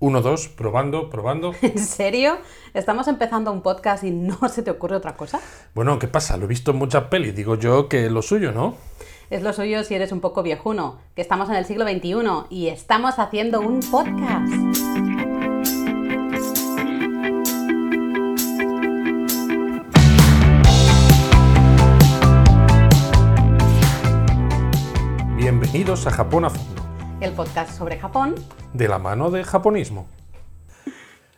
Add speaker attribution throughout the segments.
Speaker 1: Uno, dos, probando, probando.
Speaker 2: ¿En serio? ¿Estamos empezando un podcast y no se te ocurre otra cosa?
Speaker 1: Bueno, ¿qué pasa? Lo he visto en muchas pelis. Digo yo que es lo suyo, ¿no?
Speaker 2: Es lo suyo si eres un poco viejuno, que estamos en el siglo XXI y estamos haciendo un podcast.
Speaker 1: Bienvenidos a Japón a fondo,
Speaker 2: El podcast sobre Japón.
Speaker 1: de la mano de japonismo.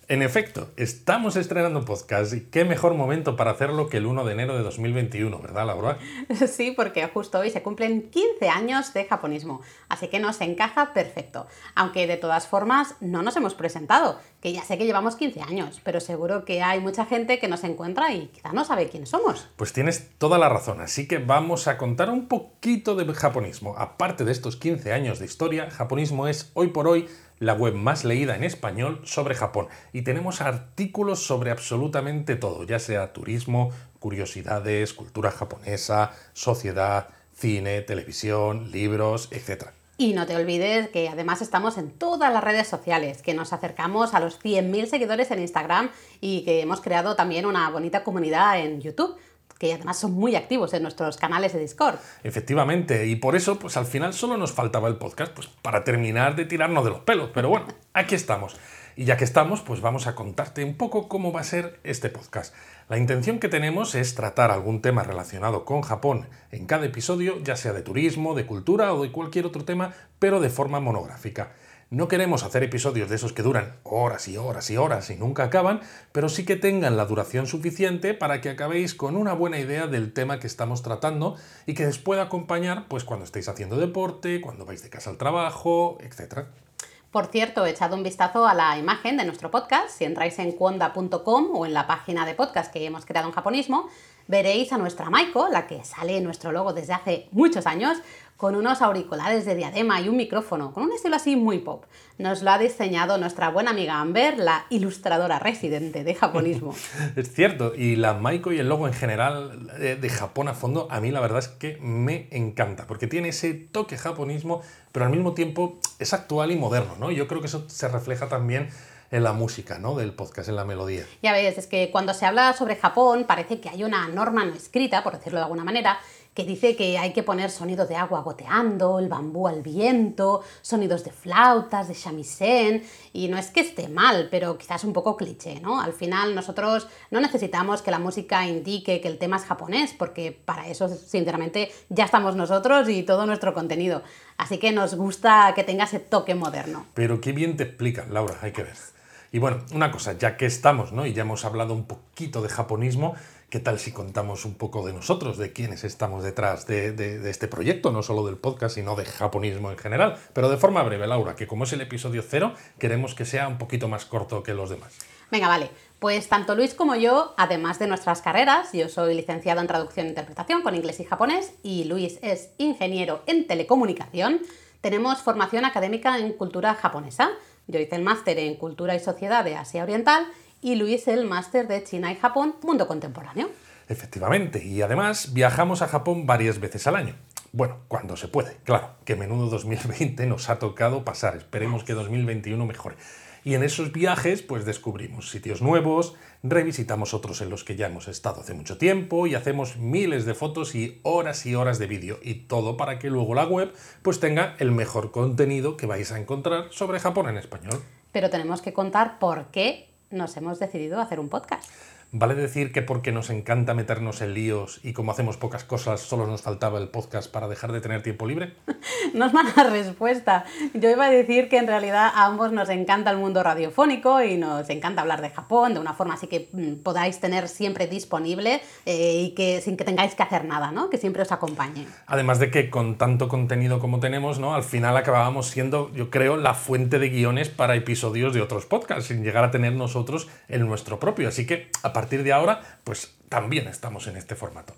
Speaker 1: En efecto, estamos estrenando podcast y qué mejor momento para hacerlo que el 1 de enero de 2021, ¿verdad, Laura?
Speaker 2: Sí, porque justo hoy se cumplen 15 años de japonismo, así que nos encaja perfecto. Aunque de todas formas no nos hemos presentado, que ya sé que llevamos 15 años, pero seguro que hay mucha gente que nos encuentra y quizá no sabe quiénes somos.
Speaker 1: Pues tienes toda la razón, así que vamos a contar un poquito de japonismo. Aparte de estos 15 años de historia, japonismo es hoy por hoy la web más leída en español sobre Japón y tenemos artículos sobre absolutamente todo, ya sea turismo, curiosidades, cultura japonesa, sociedad, cine, televisión, libros, etc.
Speaker 2: Y no te olvides que además estamos en todas las redes sociales, que nos acercamos a los 100.000 seguidores en Instagram y que hemos creado también una bonita comunidad en YouTube, que además son muy activos en nuestros canales de Discord.
Speaker 1: Efectivamente, y por eso, pues al final solo nos faltaba el podcast, pues para terminar de tirarnos de los pelos. Pero bueno, aquí estamos. Y ya que estamos, pues vamos a contarte un poco cómo va a ser este podcast. La intención que tenemos es tratar algún tema relacionado con Japón en cada episodio, ya sea de turismo, de cultura o de cualquier otro tema, pero de forma monográfica. No queremos hacer episodios de esos que duran horas y horas y horas y nunca acaban, pero sí que tengan la duración suficiente para que acabéis con una buena idea del tema que estamos tratando y que les pueda acompañar pues cuando estéis haciendo deporte, cuando vais de casa al trabajo, etc.
Speaker 2: Por cierto, echad un vistazo a la imagen de nuestro podcast. Si entráis en kwanda.com o en la página de podcast que hemos creado en japonismo, veréis a nuestra Maiko, la que sale en nuestro logo desde hace muchos años, con unos auriculares de diadema y un micrófono, con un estilo así muy pop. Nos lo ha diseñado nuestra buena amiga Amber, la ilustradora residente de japonismo.
Speaker 1: Es cierto, y la Maiko y el logo en general eh, de Japón a fondo, a mí la verdad es que me encanta, porque tiene ese toque japonismo, pero al mismo tiempo es actual y moderno, ¿no? Yo creo que eso se refleja también en la música, ¿no? Del podcast, en la melodía.
Speaker 2: Ya ves, es que cuando se habla sobre Japón parece que hay una norma no escrita, por decirlo de alguna manera, que dice que hay que poner sonidos de agua goteando, el bambú al viento, sonidos de flautas, de shamisen, y no es que esté mal, pero quizás un poco cliché, ¿no? Al final nosotros no necesitamos que la música indique que el tema es japonés, porque para eso, sinceramente, ya estamos nosotros y todo nuestro contenido. Así que nos gusta que tenga ese toque moderno.
Speaker 1: Pero qué bien te explican, Laura, hay que ver. Y bueno, una cosa, ya que estamos, ¿no? Y ya hemos hablado un poquito de japonismo, ¿qué tal si contamos un poco de nosotros, de quiénes estamos detrás de, de, de, este proyecto, no solo del podcast, sino de japonismo en general? Pero de forma breve, Laura, que como es el episodio cero, queremos que sea un poquito más corto que los demás.
Speaker 2: Venga, vale. Pues tanto Luis como yo, además de nuestras carreras, yo soy licenciado en traducción e interpretación con inglés y japonés y Luis es ingeniero en telecomunicación, tenemos formación académica en cultura japonesa. Yo hice el máster en Cultura y Sociedad de Asia Oriental y Luis el máster de China y Japón, Mundo Contemporáneo.
Speaker 1: Efectivamente, y además viajamos a Japón varias veces al año. Bueno, cuando se puede, claro, que menudo 2020 nos ha tocado pasar, esperemos que 2021 mejore. Y en esos viajes pues descubrimos sitios nuevos, revisitamos otros en los que ya hemos estado hace mucho tiempo y hacemos miles de fotos y horas y horas de vídeo y todo para que luego la web pues tenga el mejor contenido que vais a encontrar sobre Japón en español.
Speaker 2: Pero tenemos que contar por qué nos hemos decidido hacer un podcast.
Speaker 1: ¿Vale decir que porque nos encanta meternos en líos y como hacemos pocas cosas, solo nos faltaba el podcast para dejar de tener tiempo libre?
Speaker 2: no es mala respuesta. Yo iba a decir que en realidad a ambos nos encanta el mundo radiofónico y nos encanta hablar de Japón de una forma así que mm, podáis tener siempre disponible eh, y que sin que tengáis que hacer nada, ¿no? Que siempre os acompañe.
Speaker 1: Además de que con tanto contenido como tenemos, ¿no? Al final acabábamos siendo, yo creo, la fuente de guiones para episodios de otros podcasts, sin llegar a tener nosotros el nuestro propio. Así que partir de ahora, pues también estamos en este formato.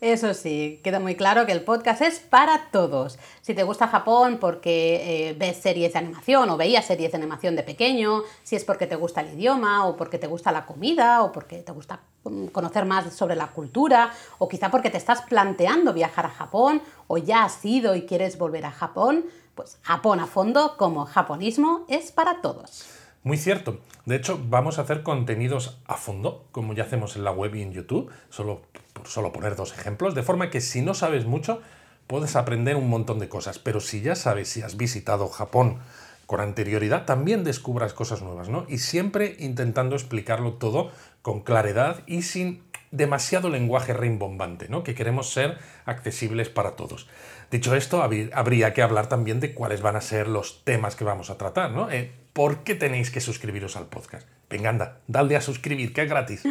Speaker 2: Eso sí, queda muy claro que el podcast es para todos. Si te gusta Japón porque eh, ves series de animación o veías series de animación de pequeño, si es porque te gusta el idioma o porque te gusta la comida o porque te gusta mm, conocer más sobre la cultura o quizá porque te estás planteando viajar a Japón o ya has ido y quieres volver a Japón, pues Japón a fondo como japonismo es para todos.
Speaker 1: Muy cierto. De hecho, vamos a hacer contenidos a fondo, como ya hacemos en la web y en YouTube, solo por solo poner dos ejemplos, de forma que si no sabes mucho, puedes aprender un montón de cosas, pero si ya sabes si has visitado Japón con anterioridad, también descubras cosas nuevas, ¿no? Y siempre intentando explicarlo todo con claridad y sin demasiado lenguaje rimbombante, ¿no? Que queremos ser accesibles para todos. Dicho esto, habría que hablar también de cuáles van a ser los temas que vamos a tratar, ¿no? Eh, ¿Por qué tenéis que suscribiros al podcast? Venga, anda, dale a suscribir, que es gratis.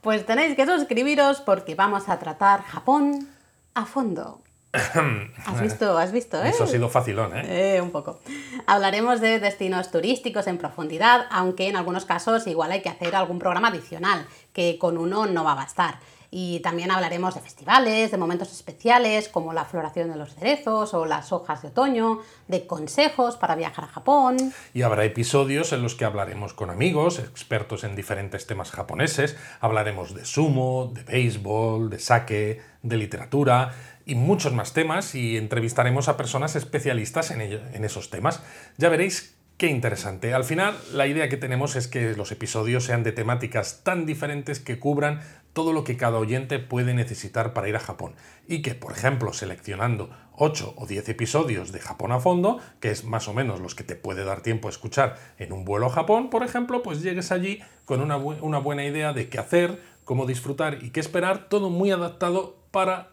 Speaker 2: Pues tenéis que suscribiros porque vamos a tratar Japón a fondo. ¿Has visto? ¿Has visto?
Speaker 1: ¿eh? Eso ha sido facilón,
Speaker 2: ¿eh? ¿eh? Un poco. Hablaremos de destinos turísticos en profundidad, aunque en algunos casos igual hay que hacer algún programa adicional, que con uno no va a bastar. Y también hablaremos de festivales, de momentos especiales como la floración de los cerezos o las hojas de otoño, de consejos para viajar a Japón.
Speaker 1: Y habrá episodios en los que hablaremos con amigos, expertos en diferentes temas japoneses, hablaremos de sumo, de béisbol, de sake, de literatura y muchos más temas y entrevistaremos a personas especialistas en, en esos temas. Ya veréis Qué interesante. Al final, la idea que tenemos es que los episodios sean de temáticas tan diferentes que cubran todo lo que cada oyente puede necesitar para ir a Japón. Y que, por ejemplo, seleccionando 8 o 10 episodios de Japón a fondo, que es más o menos los que te puede dar tiempo a escuchar en un vuelo a Japón, por ejemplo, pues llegues allí con una, una buena idea de qué hacer, cómo disfrutar y qué esperar, todo muy adaptado para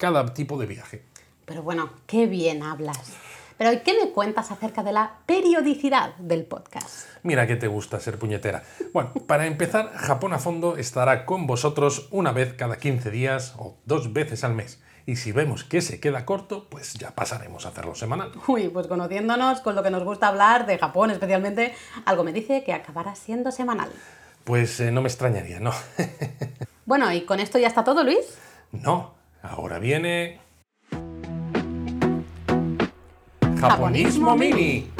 Speaker 1: cada tipo de viaje.
Speaker 2: Pero bueno, qué bien hablas. Pero ¿qué me cuentas acerca de la periodicidad del podcast?
Speaker 1: Mira que te gusta ser puñetera. Bueno, para empezar, Japón a fondo estará con vosotros una vez cada 15 días o dos veces al mes. Y si vemos que se queda corto, pues ya pasaremos a hacerlo semanal.
Speaker 2: Uy, pues conociéndonos con lo que nos gusta hablar de Japón especialmente, algo me dice que acabará siendo semanal.
Speaker 1: Pues eh, no me extrañaría, ¿no?
Speaker 2: bueno, ¿y con esto ya está todo, Luis?
Speaker 1: No, ahora viene Japonismo Mini.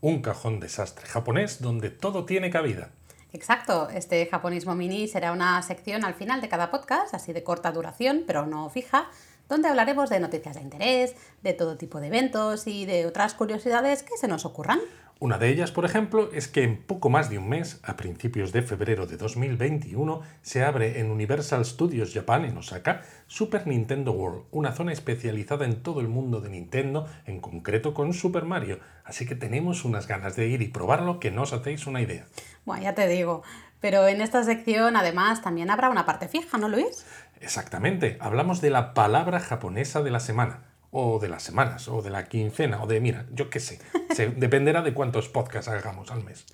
Speaker 1: Un cajón desastre japonés donde todo tiene cabida.
Speaker 2: Exacto, este Japonismo Mini será una sección al final de cada podcast, así de corta duración, pero no fija, donde hablaremos de noticias de interés, de todo tipo de eventos y de otras curiosidades que se nos ocurran.
Speaker 1: Una de ellas, por ejemplo, es que en poco más de un mes, a principios de febrero de 2021, se abre en Universal Studios Japan, en Osaka, Super Nintendo World, una zona especializada en todo el mundo de Nintendo, en concreto con Super Mario. Así que tenemos unas ganas de ir y probarlo que no os hacéis una idea.
Speaker 2: Bueno, ya te digo. Pero en esta sección, además, también habrá una parte fija, ¿no, Luis?
Speaker 1: Exactamente. Hablamos de la palabra japonesa de la semana o de las semanas, o de la quincena, o de, mira, yo qué sé, Se, dependerá de cuántos podcasts hagamos al mes.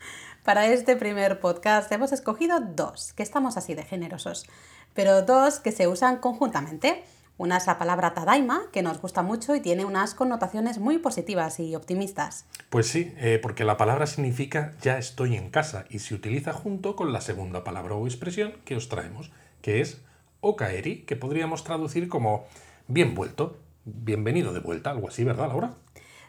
Speaker 2: Para este primer podcast hemos escogido dos, que estamos así de generosos, pero dos que se usan conjuntamente. Una es la palabra tadaima, que nos gusta mucho y tiene unas connotaciones muy positivas y optimistas.
Speaker 1: Pues sí, eh, porque la palabra significa ya estoy en casa y se utiliza junto con la segunda palabra o expresión que os traemos, que es okaeri, que podríamos traducir como bien vuelto, bienvenido de vuelta, algo así, ¿verdad, Laura?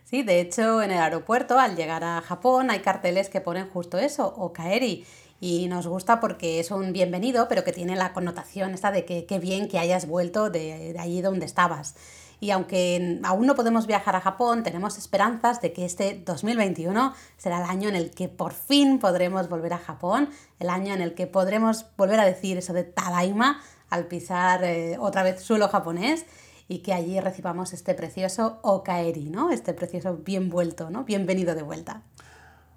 Speaker 2: Sí, de hecho, en el aeropuerto, al llegar a Japón, hay carteles que ponen justo eso, Okaeri. Y nos gusta porque es un bienvenido, pero que tiene la connotación esta de que qué bien que hayas vuelto de, de allí donde estabas. Y aunque aún no podemos viajar a Japón, tenemos esperanzas de que este 2021 será el año en el que por fin podremos volver a Japón, el año en el que podremos volver a decir eso de Tadaima al pisar eh, otra vez suelo japonés y que allí recibamos este precioso Okaeri, ¿no? Este precioso bien vuelto, ¿no? Bienvenido de vuelta.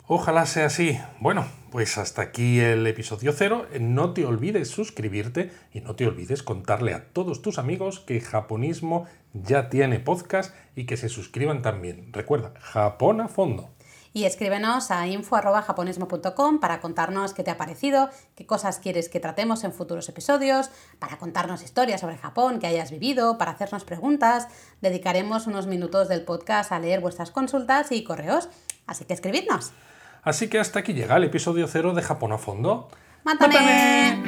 Speaker 1: Ojalá sea así. Bueno, pues hasta aquí el episodio cero. No te olvides suscribirte y no te olvides contarle a todos tus amigos que Japonismo ya tiene podcast y que se suscriban también. Recuerda, Japón a fondo
Speaker 2: y escríbenos a info.japonismo.com para contarnos qué te ha parecido, qué cosas quieres que tratemos en futuros episodios, para contarnos historias sobre Japón que hayas vivido, para hacernos preguntas. Dedicaremos unos minutos del podcast a leer vuestras consultas y correos, así que escribidnos.
Speaker 1: Así que hasta aquí llega el episodio cero de Japón a fondo.
Speaker 2: ¡Mátame!